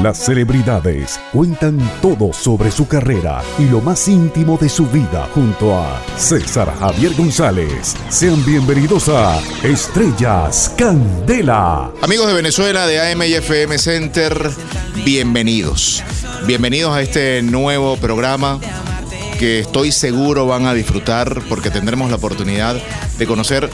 Las celebridades cuentan todo sobre su carrera y lo más íntimo de su vida junto a César Javier González. Sean bienvenidos a Estrellas Candela. Amigos de Venezuela de AM y FM Center, bienvenidos. Bienvenidos a este nuevo programa que estoy seguro van a disfrutar porque tendremos la oportunidad de conocer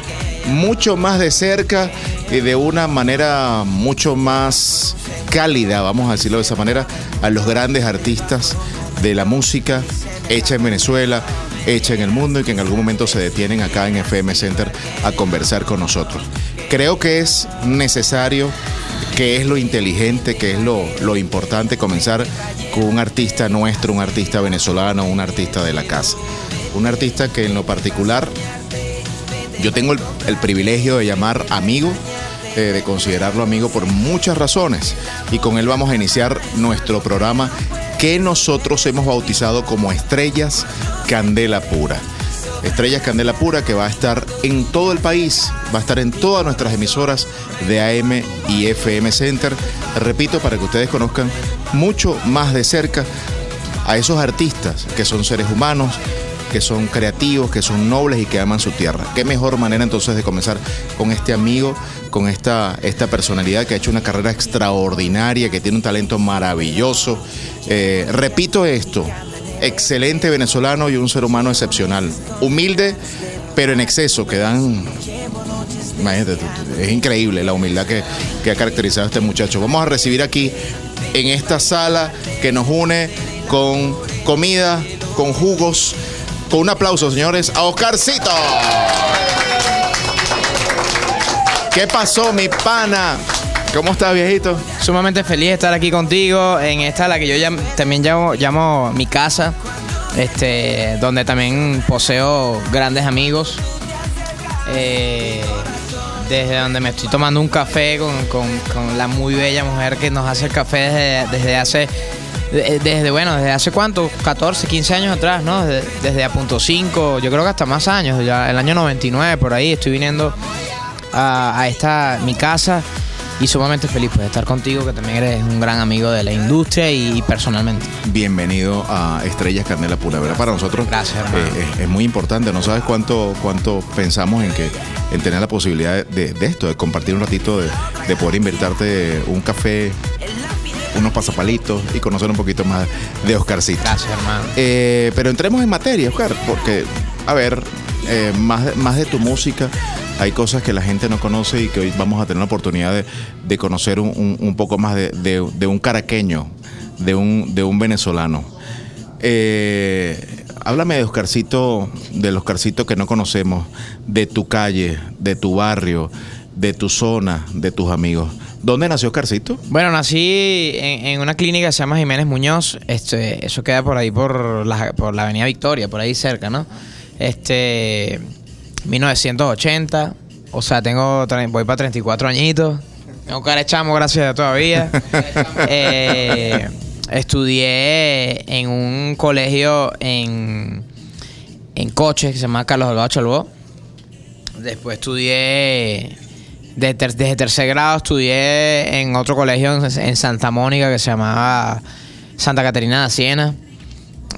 mucho más de cerca y de una manera mucho más cálida, vamos a decirlo de esa manera, a los grandes artistas de la música hecha en Venezuela, hecha en el mundo y que en algún momento se detienen acá en FM Center a conversar con nosotros. Creo que es necesario, que es lo inteligente, que es lo, lo importante comenzar con un artista nuestro, un artista venezolano, un artista de la casa. Un artista que en lo particular yo tengo el, privilegio de llamar amigo, eh, de considerarlo amigo por muchas razones. Y con él vamos a iniciar nuestro programa que nosotros hemos bautizado como Estrellas Candela Pura. Estrellas Candela Pura que va a estar en todo el país, va a estar en todas nuestras emisoras de AM y FM Center. Repito, para que ustedes conozcan mucho más de cerca a esos artistas que son seres humanos, que son creativos, que son nobles y que aman su tierra. Qué mejor manera entonces de comenzar con este amigo, con esta, esta personalidad que ha hecho una carrera extraordinaria, que tiene un talento maravilloso. Eh, repito esto, excelente venezolano y un ser humano excepcional. Humilde, pero en exceso, que dan... Imagínate, es increíble la humildad que, que ha caracterizado a este muchacho. Vamos a recibir aquí, en esta sala que nos une con comida, con jugos, con un aplauso, señores, a Oscarcito. ¿Qué pasó, mi pana? ¿Cómo estás, viejito? Sumamente feliz de estar aquí contigo en esta la que yo también llamo, llamo mi casa, este, donde también poseo grandes amigos. Eh, desde donde me estoy tomando un café con, con- la muy bella mujer que nos hace el café desde, desde hace, de- desde bueno, desde hace cuánto, 14, 15 años atrás, ¿no? Desde, desde a punto 5, yo creo que hasta más años, ya el año 99 por ahí estoy viniendo a esta mi casa y sumamente feliz pues, de estar contigo, que también eres un gran amigo de la industria y, personalmente. Bienvenido a Estrellas Candela Pura, ¿verdad? Para nosotros Gracias, eh, es, es muy importante. No sabes cuánto, cuánto pensamos en que en tener la posibilidad de, de esto, de compartir un ratito, de, de poder invertirte un café, unos pasapalitos y conocer un poquito más de Oscarcito. Gracias, hermano. Eh, pero entremos en materia, Oscar, porque, a ver, eh, más, más de tu música, hay cosas que la gente no conoce y que hoy vamos a tener la oportunidad de, de conocer un, un- poco más de, de- de un caraqueño, de un, de un venezolano. Eh, háblame de Oscarcito, del Oscarcito que no conocemos, de tu calle, de tu barrio, de tu zona, de tus amigos. ¿Dónde nació Oscarcito? Bueno, nací en, en una clínica que se llama Jiménez Muñoz. Este, eso queda por ahí, por la, por la Avenida Victoria, por ahí cerca, ¿no? Este, 1980. O sea, tengo, voy para 34 añitos. Tengo cara de chamo, gracias todavía. Eh, estudié en un colegio en, en Coche, que se llama Carlos Alvaro Chalbó. Después estudié, de ter- desde tercer grado estudié en otro colegio en, en Santa Mónica que se llamaba Santa Caterina de Siena.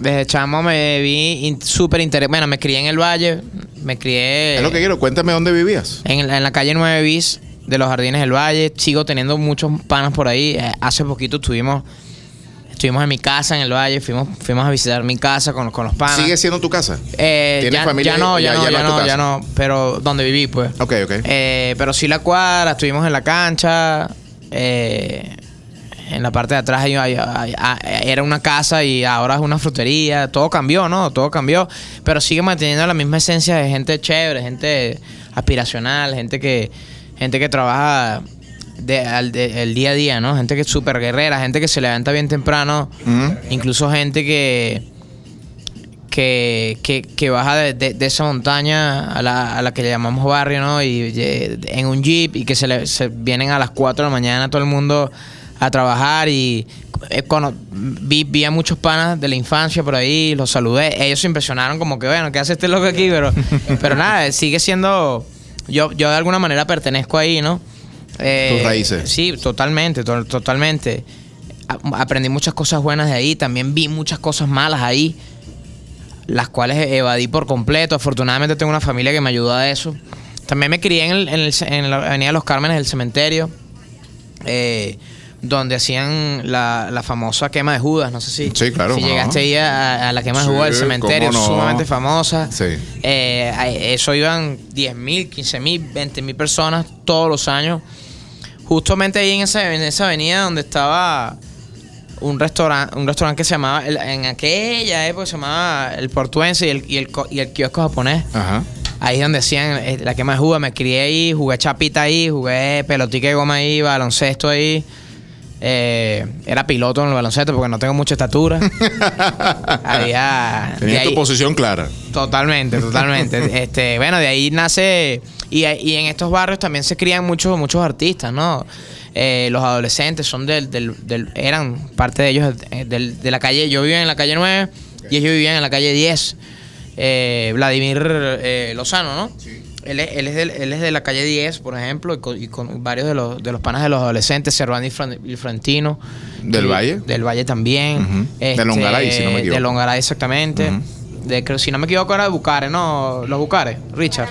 Desde chamo me vi in- súper interesante. Bueno, me crié en el Valle, me crié Es lo que quiero, cuéntame dónde vivías. en, la- en la calle 9 bis de los Jardines del Valle. Sigo teniendo muchos panas por ahí. Eh, hace poquito estuvimos, estuvimos en mi casa en el Valle, fuimos, fuimos a visitar mi casa con, con los panas. ¿Sigue siendo tu casa? Eh, ¿Tienes ya, familia? ya no, ya, Ya- no, ya no ya no, pero donde viví, pues. Ok, ok. Eh, pero sí la cuadra, estuvimos en la cancha. eh, en la parte de atrás hay- hay- hay- hay- era una casa y ahora es una frutería. Todo cambió, ¿no? Todo cambió. Pero sigue manteniendo la misma esencia de gente chévere, gente aspiracional, gente que, gente que trabaja de- al- de- el día a día, ¿no? Gente que es súper guerrera, gente que se levanta bien temprano. Ujú. Incluso gente que, que, que, que baja de, de- de esa montaña a la, a la que le llamamos barrio, ¿no? Y eh, en un jeep y que se, le, se vienen a las 4 de la mañana todo el mundo a trabajar y eh, cono- vi, vi a muchos panas de la infancia por ahí, los saludé, ellos se impresionaron como que, bueno, ¿qué hace este loco aquí? Pero, pero nada, sigue siendo, yo, yo de alguna manera pertenezco ahí, ¿no? Eh, Tus raíces. Sí, totalmente, to- totalmente. a- aprendí muchas cosas buenas de ahí, también vi muchas cosas malas ahí, las cuales evadí por completo. Afortunadamente tengo una familia que me ayudó a eso. También me crié en, el- en el en la Avenida Los Cármenes, el cementerio, eh, donde hacían la, la famosa quema de Judas. No sé si, Sí, claro, si ¿cómo no? llegaste ahí a, a la quema de Judas del cementerio, sumamente famosa. Sí. Eh, a- eso iban 10 mil, 15 mil, 20 mil personas todos los años. Justamente ahí en esa, en esa avenida donde estaba un restaurante un restaurante que se llamaba, en aquella época se llamaba El Portuense y el, y el, y el kiosco japonés. Ajá. Ahí es donde hacían eh, la quema de Judas. Me crié ahí, jugué chapita ahí, jugué pelotica de goma ahí, baloncesto ahí. Eh, era piloto en el baloncesto porque no tengo mucha estatura. Había. Tenías tu posición clara. Totalmente, totalmente. este, bueno, de ahí nace. Y, y en estos barrios también se crían muchos, muchos artistas, ¿no? Eh, los adolescentes son del, del, del- eran parte de ellos eh, del- de la calle. Yo vivía en la calle 9 y ellos vivían en la calle 10. Eh, Vladimir eh, Lozano, ¿no? Él es, él, es del- él es de la calle 10, por ejemplo, y con, y con varios de los, de los panas de los adolescentes, Servando y Fran- y Frentino. ¿Del Y- Valle? Del Valle también. Ujú. De Longaray, si no me equivoco. De Longaray, exactamente. Ujú. de, creo- si no me equivoco, era de Bucares, ¿no? Los Bucares, Richard.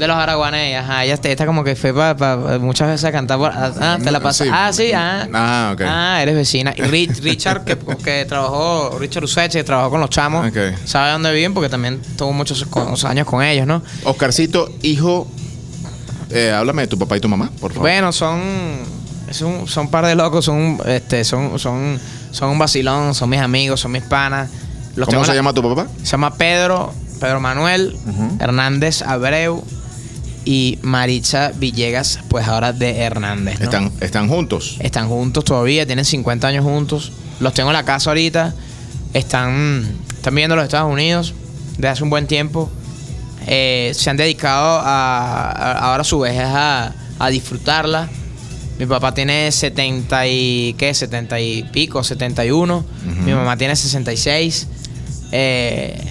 De los Araguaney, ajá. Ella está, como que fue para muchas veces a cantar. por- ah, te la pasas. Sí. Ah, sí, ah. Ah, ok. Ah, eres vecina. Y Richard, que, que trabajó, Richard Useche, que trabajó con los chamos, Ok. sabe dónde viven porque también tuvo muchos con- años con ellos, ¿no? Oscarcito, hijo. eh, háblame de tu papá y tu mamá, por favor. Bueno, son, son, son un par de locos, son, este, son, son, son un vacilón, son mis amigos, son mis panas. Los ¿Cómo se la- llama tu papá? Se llama Pedro, Pedro Manuel. Hernández Abreu y Maricha Villegas, pues ahora de Hernández. ¿no? Están, están juntos. Están juntos todavía, tienen 50 años juntos. Los tengo en la casa ahorita. Están, están viviendo en los Estados Unidos desde hace un buen tiempo. Eh, se han dedicado a, a- ahora a su vejez a, a disfrutarla. Mi papá tiene 70 y qué, 70 y pico, 71. Mi mamá tiene 66. Eh,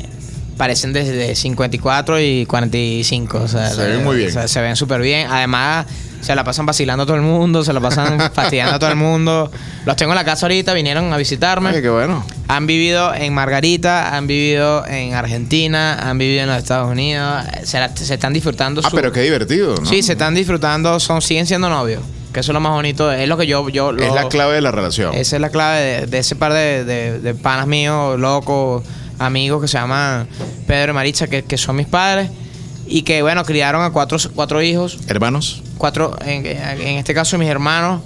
parecen desde 54 y 45. O sea, Se ven muy bien. o sea, se ven súper bien. Además, se la pasan vacilando a todo el mundo, se la pasan fastidiando a todo el mundo. Los tengo en la casa ahorita, vinieron a visitarme. Ay, qué bueno. Han vivido en Margarita, han vivido en Argentina, han vivido en los Estados Unidos. Se, la- se están disfrutando. Ah, su- pero qué divertido, ¿no? Sí, se están disfrutando, son, siguen siendo novios. Que eso es lo más bonito. Es lo que yo. yo lo- Es la clave de la relación. Esa es la clave de, de ese par de, de- de panas míos, locos, amigos que se llaman Pedro y Maritza, que, que son mis padres. Y que, bueno, criaron a cuatro, cuatro hijos. Hermanos. Cuatro, en, en este caso, mis hermanos.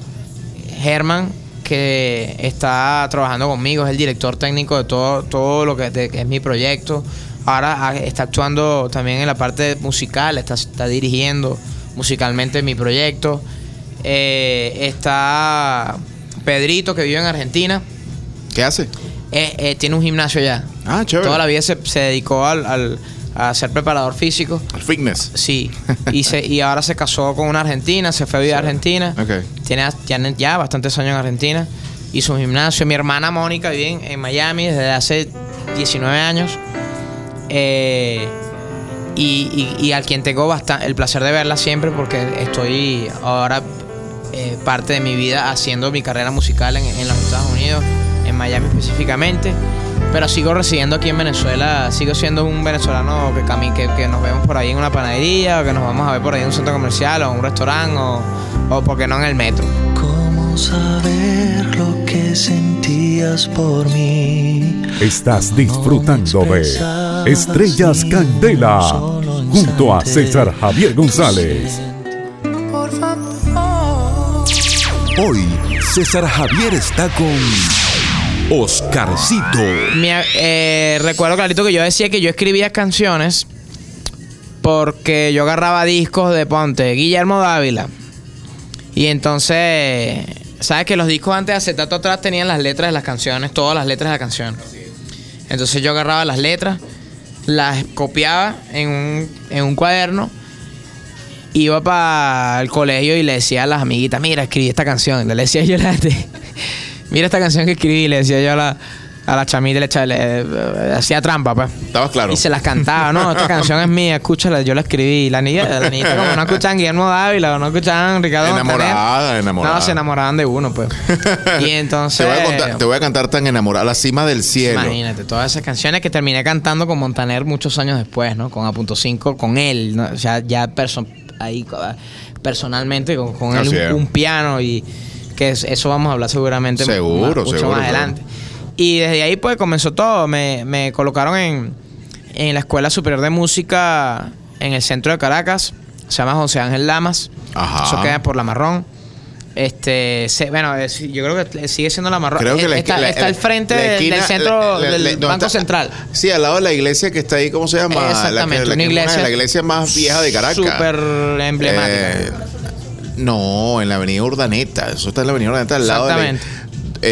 Germán, que está trabajando conmigo, es el director técnico de todo, todo lo que, de- que es mi proyecto. Ahora ah, está actuando también en la parte musical, está, está dirigiendo musicalmente mi proyecto. Eh, está Pedrito, que vive en Argentina. ¿Qué hace? Eh, eh, tiene un gimnasio allá. Ah, chévere. Toda la vida se, se dedicó al, al- a ser preparador físico. Al fitness. Sí, y, se, y ahora se casó con una argentina, se fue a vivir a Argentina. Ok. Tiene ya, ya bastantes años en Argentina. Hizo un gimnasio. Mi hermana Mónica vive en, en Miami desde hace 19 años. Eh, y, y- y al quien tengo basta- el placer de verla siempre porque estoy ahora eh, parte de mi vida haciendo mi carrera musical en, en los Estados Unidos, Miami específicamente. Pero sigo residiendo aquí en Venezuela, sigo siendo un venezolano que, que, que nos vemos por ahí en una panadería, o que nos vamos a ver por ahí en un centro comercial, o en un restaurante, o, o porque no en el metro. ¿Cómo saber lo que sentías por mí? Estás disfrutando de Estrellas Candela junto a César Javier González. Por favor. Hoy César Javier está con Oscarcito. Mi- eh, recuerdo clarito que yo decía que yo escribía canciones porque yo agarraba discos de Ponte, Guillermo Dávila. Y entonces, ¿sabes que los discos antes de acetato atrás tenían las letras de las canciones, todas las letras de la canción? Entonces yo agarraba las letras, las copiaba en un, cuaderno, iba para el colegio y le decía a las amiguitas, mira, escribí esta canción. Le decía yo la gente, mira esta canción que escribí, le decía yo a, la- A la chamita le, echa- le- eh, hacía trampa, pues. Estabas claro. Y se las cantaba, no, esta canción es mía, escúchala, yo la escribí. La niña, la niñita como no escuchaban Guillermo Dávila o no escuchaban Ricardo Montaner. Enamorada, enamorada. No, se enamoraban de uno, pues. y entonces... Te voy, a contar- te voy a cantar tan enamorada, la cima del cielo. Imagínate, todas esas canciones que terminé cantando con Montaner muchos años después, ¿no? Con A.5, con él, ¿no? O sea, ya perso- ahí personalmente con, con él un piano y que es- eso vamos a hablar seguramente mu- Seguro, más- mucho seguro, más adelante. Y desde ahí pues comenzó todo, me, me colocaron en, en la Escuela Superior de Música en el centro de Caracas, se llama José Ángel Lamas, Ajá. eso queda por La Marrón. Este, se- bueno, es- yo creo que sigue siendo la marrón. Creo que la está, esqui- la- está al frente la del- esquina- del centro del Banco está- Central. Sí, al lado de la iglesia que está ahí, ¿cómo se llama? Exactamente, la que una es iglesia. la iglesia más vieja de Caracas. Súper emblemática. Eh, no, en la avenida Urdaneta. Eso está en la avenida Urdaneta al lado de la- Exactamente.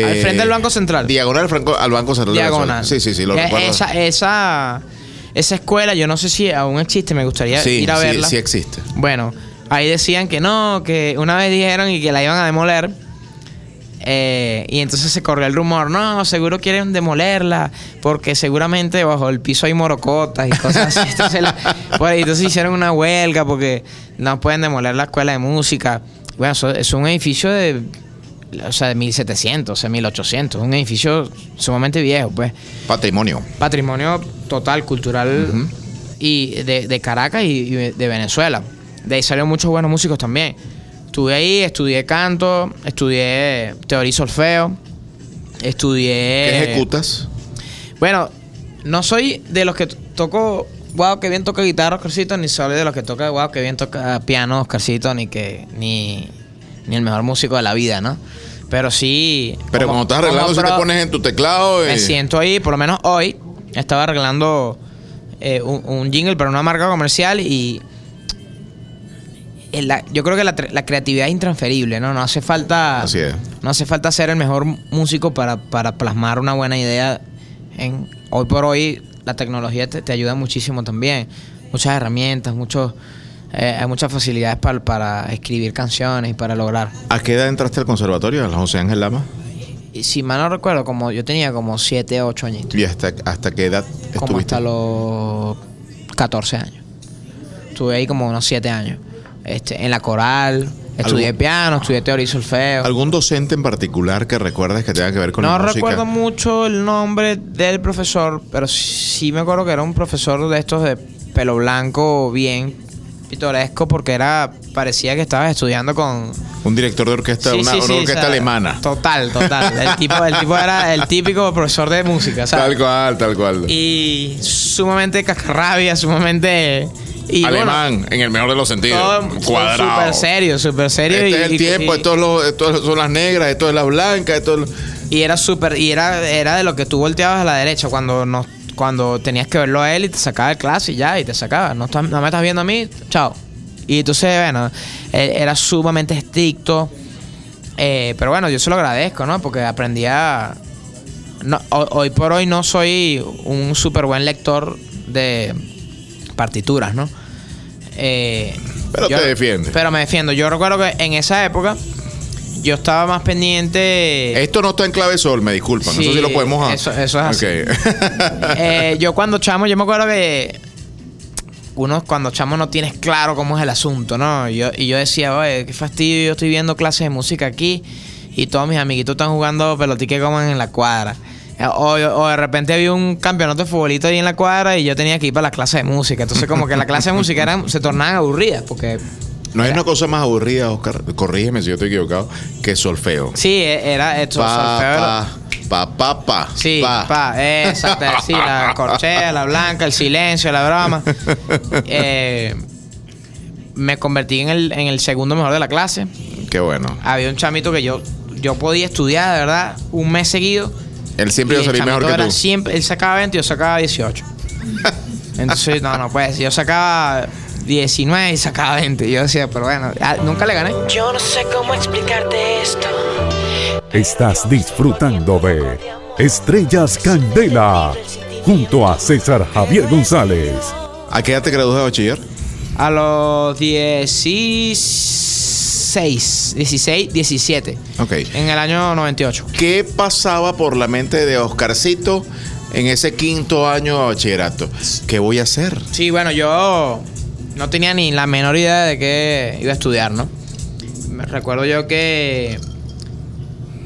Al frente del Banco Central. Diagonal al, Franco- al Banco Central. de Diagonal. Sí, sí, sí, lo Eh, recuerdo. Esa, esa, esa escuela, yo no sé si aún existe, me gustaría sí, ir a sí, verla. sí existe. Bueno, ahí decían que no, que una vez dijeron y que la iban a demoler. Eh, y entonces se corrió el rumor, no, seguro quieren demolerla, porque seguramente bajo el piso hay morocotas y cosas así. Entonces, la- pues, entonces hicieron una huelga porque no pueden demoler la escuela de música. Bueno, eso es un edificio de, o sea, de 1700, o sea, 1800, un edificio sumamente viejo, pues Patrimonio. patrimonio total cultural y de, de Caracas y, y de Venezuela. De ahí salieron muchos buenos músicos también. Estuve ahí, estudié canto, estudié teoría y solfeo, estudié... ¿Qué ejecutas? Bueno, no soy de los que toco, wow, que bien toca guitarra, Oscarcito, ni soy de los que toca, wow, que bien toca piano, Oscarcito, ni que, ni, ni el mejor músico de la vida, ¿no? Pero sí... Pero como- cuando estás arreglando, si te pones en tu teclado. me eh, siento ahí, por lo menos hoy, estaba arreglando eh, un, un jingle para una marca comercial y la- yo creo que la, creatividad es intransferible, ¿no? No hace falta Así es. no hace falta ser el mejor músico para, para plasmar una buena idea. En, hoy por hoy la tecnología te, te ayuda muchísimo también. Muchas herramientas, muchos, eh, hay muchas facilidades para, para escribir canciones y para lograr. ¿A qué edad entraste al conservatorio? ¿A José Ángel Lama? Y si mal no recuerdo, como yo tenía como 7, 8 añitos. ¿Y hasta, hasta qué edad como estuviste? hasta los 14 años. Estuve ahí como unos 7 años. Este, en la coral, estudié ¿Algún- piano, estudié teoría y solfeo. ¿Algún docente en particular que recuerdes que tenga que ver con no la música? recuerdo mucho el nombre del profesor, pero sí me acuerdo que era un profesor de estos de pelo blanco, bien pintoresco, porque era parecía que estabas estudiando con Un director de orquesta, Sí, una, sí, una sí, orquesta o sea, alemana. Total, total. El tipo, el tipo era el típico profesor de música, ¿sabes? Tal cual, tal cual. Y sumamente cascarrabia, sumamente. Y bueno, Alemán, en el mejor de los sentidos. cuadrado. Súper serio, súper serio. Este y, es el y- tiempo, y- esto, es lo- esto son las negras, esto es las blancas, esto es lo- y era súper. Y era, era de lo que tú volteabas a la derecha cuando nos, cuando tenías que verlo a él y te sacaba de clase y ya, y te sacaba. No, estás- no me estás viendo a mí, chao. Y entonces, bueno, era sumamente estricto. eh, pero bueno, yo se lo agradezco, ¿no? Porque aprendía. No, ho- hoy por hoy no soy un súper buen lector de partituras, ¿no? Eh, Pero te defiende. Pero me defiendo. Yo recuerdo que en esa época yo estaba más pendiente. Esto no está en clave sol, me disculpan. Sí, eso sí lo podemos a- eso- eso es así. Eh, yo cuando chamo, yo me acuerdo que uno cuando chamo no tienes claro cómo es el asunto, ¿no? Yo, y yo decía, oye, qué fastidio, yo estoy viendo clases de música aquí y todos mis amiguitos están jugando pelotique como en la cuadra. Eh, O, o de repente había un campeonato de futbolito ahí en la cuadra y yo tenía que ir para las clases de música. Entonces como que las clases de música eran, se tornaban aburridas porque no hay una cosa más aburrida, Oscar, corrígeme si yo estoy equivocado, que solfeo. sí, e- era esto. Pa, solfeo pa, pa, pa, pa. Sí, pa. pa, exacto, sí, la corchea, la blanca, el silencio, la broma. Eh, me convertí en el, en el segundo mejor de la clase. Qué bueno. Había un chamito que yo, yo podía estudiar, de verdad, un mes seguido. Él siempre iba a salir mejor que tú. Siempre, él sacaba 20 y yo sacaba 18. Entonces, no, no puede ser. Yo sacaba 19 y sacaba 20. Y yo decía, pero bueno, nunca le gané. Yo no sé cómo explicarte esto. Estás disfrutando de Estrellas Candela junto a César Javier González. ¿A qué edad te graduaste de bachiller? A los 16, 16, 17. Ok. En el año 98. ¿Qué pasaba por la mente de Oscarcito en ese quinto año de bachillerato? ¿Qué voy a hacer? Sí, bueno, yo no tenía ni la menor idea de qué iba a estudiar, ¿no? Me recuerdo yo que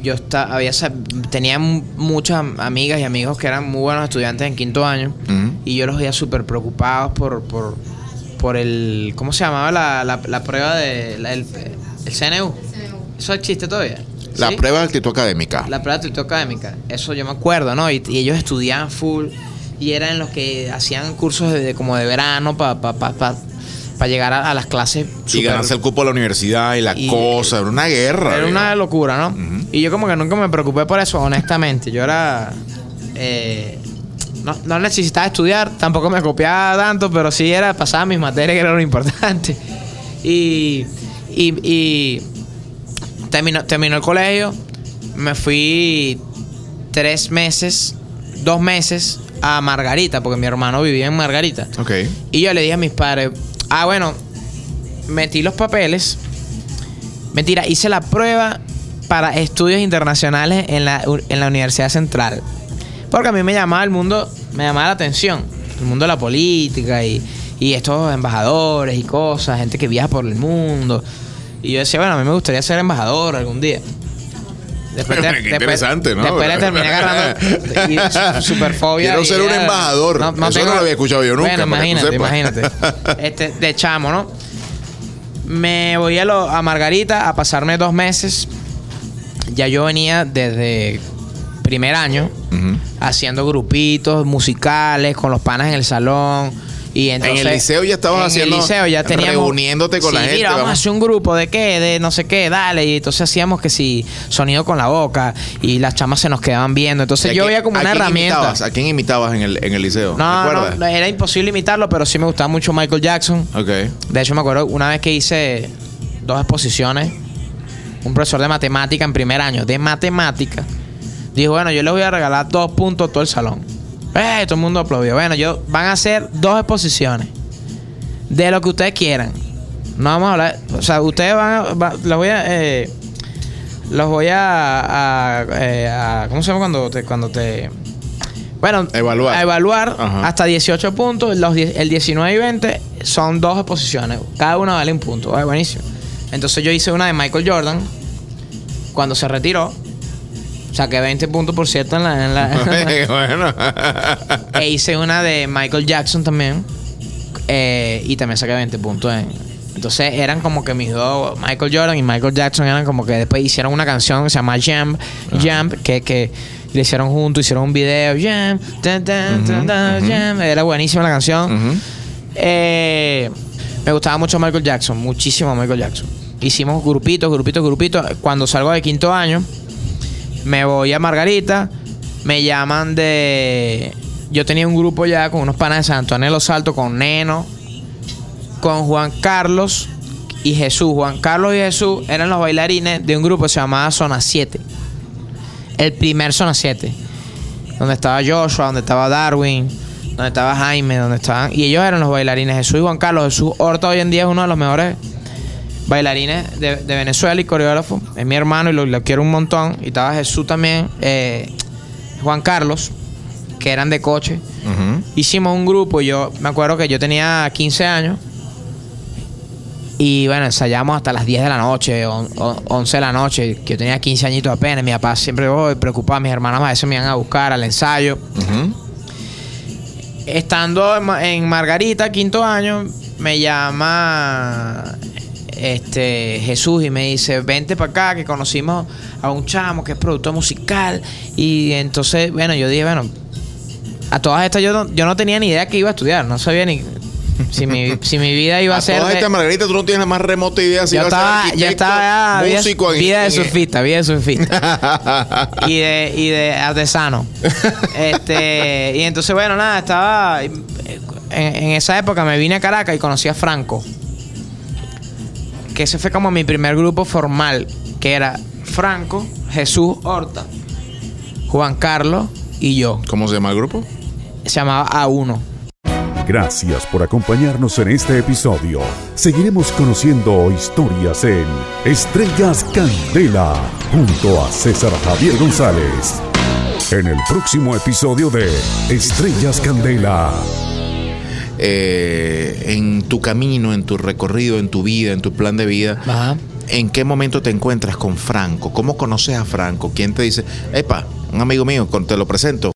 yo esta- había, tenía mu- muchas amigas y amigos que eran muy buenos estudiantes en quinto año y yo los veía súper preocupados por, por, por el... ¿Cómo se llamaba la, la, la prueba de... la- el, el CNU? ¿Eso existe todavía? La ¿Sí? prueba de actitud académica. La prueba de actitud académica. Eso yo me acuerdo, ¿no? Y, y ellos estudiaban full y eran los que hacían cursos de, de- como de verano para pa, pa, pa- pa llegar a, a las clases. y ganarse el cupo a la universidad y la Y- cosa. Era una guerra. Era una locura, ¿no? Y yo como que nunca me preocupé por eso, honestamente. Yo era... eh, no, no necesitaba estudiar, tampoco me copiaba tanto, pero sí era pasaba mis materias que era lo importante. Y, y, y terminó, terminó el colegio, me fui tres meses, dos meses a Margarita, porque mi hermano vivía en Margarita. Ok. Y yo le dije a mis padres, ah, bueno, metí los papeles. Mentira, hice la prueba para estudios internacionales en la, en la Universidad Central. Porque a mí me llamaba el mundo, me llamaba la atención. El mundo de la política y, y estos embajadores y cosas, gente que viaja por el mundo. Y yo decía, bueno, a mí me gustaría ser embajador algún día. Después, Qué interesante, ¿no? Después le terminé agarrando superfobia. Quiero ser un embajador. Eso no lo había escuchado yo nunca, Bueno, imagínate, imagínate. Este, de chamo, ¿no? Me voy a, lo- a Margarita a pasarme dos meses. Ya yo venía desde primer año haciendo grupitos musicales con los panas en el salón. Y entonces, el liceo ya estabas en haciendo- el liceo ya teníamos reuniéndote con la gente, Mira, vamos, a hacer un grupo de qué, de no sé qué, dale. Y entonces hacíamos que si sonido con la boca y las chamas se nos quedaban viendo. ¿Y Entonces yo veía como una quién herramienta. imitabas? ¿A quién imitabas en el, en el liceo? No, no, era imposible imitarlo, pero sí me gustaba mucho Michael Jackson. Ok. De hecho, me acuerdo una vez que hice dos exposiciones, un profesor de matemática en primer año, de matemática, dijo, bueno, yo les voy a regalar dos puntos a todo el salón. Eh, todo el mundo aplaudió. Bueno, yo van a hacer dos exposiciones de lo que ustedes quieran. No vamos a hablar, o sea, ustedes van a, va- los voy a, eh, los voy a, a, eh, a- ¿cómo se llama cuando te, cuando te, bueno, Evaluar. a evaluar Ajá. hasta 18 puntos. Los 10 el 19 y 20 son dos exposiciones. Cada una vale un punto. Ay, buenísimo. Entonces yo hice una de Michael Jordan cuando se retiró. Saqué 20 puntos, por cierto, en la... en la- bueno. e hice una de Michael Jackson también. eh, y también saqué 20 puntos. en- entonces eran como que mis dos, Michael Jordan y Michael Jackson, eran como que después hicieron una canción que se llama Jump, Jump, que, que le hicieron juntos, hicieron un video, Jump, tan, tan, tan, tan, Jump. Era buenísima la canción. Eh, me gustaba mucho Michael Jackson, muchísimo Michael Jackson. Hicimos grupitos, grupitos, grupitos. Cuando salgo de quinto año, me voy a Margarita, me llaman de... Yo tenía un grupo ya con unos panas de San Antonio de los Altos, con Neno, con Juan Carlos y Jesús. Juan Carlos y Jesús eran los bailarines de un grupo que se llamaba Zona 7. El primer Zona 7. Donde estaba Joshua, donde estaba Darwin, donde estaba Jaime, donde estaban... Y ellos eran los bailarines. Jesús y Juan Carlos. Jesús Horta hoy en día es uno de los mejores bailarines de, de Venezuela y coreógrafo. Es mi hermano y lo, lo quiero un montón. Y estaba Jesús también. eh, Juan Carlos, que eran de coche. Hicimos un grupo. Yo me acuerdo que yo tenía 15 años. Y bueno, ensayamos hasta las 10 de la noche, on- on- 11 de la noche. Que yo tenía 15 añitos apenas. Mi papá siempre oh, preocupado. Mis hermanas a veces me iban a buscar al ensayo. Estando en Margarita, quinto año, me llama este Jesús y me dice, vente para acá, que conocimos a un chamo que es productor musical. Y entonces, bueno, yo dije, bueno, a todas estas yo no, yo no tenía ni idea que iba a estudiar, no sabía ni si mi, si mi vida iba a, A ser... todas estas, Margarita, tú no tienes la más remota idea si yo vas a ser estaba, yo arquitecto, estaba ya, vida- músico, en- vida de surfista, vida de surfista. y de, y de artesano. este, y entonces, bueno, nada, estaba. En, en esa época me vine a Caracas y conocí a Franco. Que ese fue como mi primer grupo formal. Que era Franco, Jesús Horta, Juan Carlos y yo. ¿Cómo se llama el grupo? Se llamaba A1. Gracias por acompañarnos en este episodio. Seguiremos conociendo historias en Estrellas Candela junto a César Javier González. En el próximo episodio de Estrellas Candela. Eh, en tu camino, en tu recorrido, en tu vida, en tu plan de vida, Ajá. ¿en qué momento te encuentras con Franco? ¿Cómo conoces a Franco? ¿Quién te dice, epa, un amigo mío, te lo presento?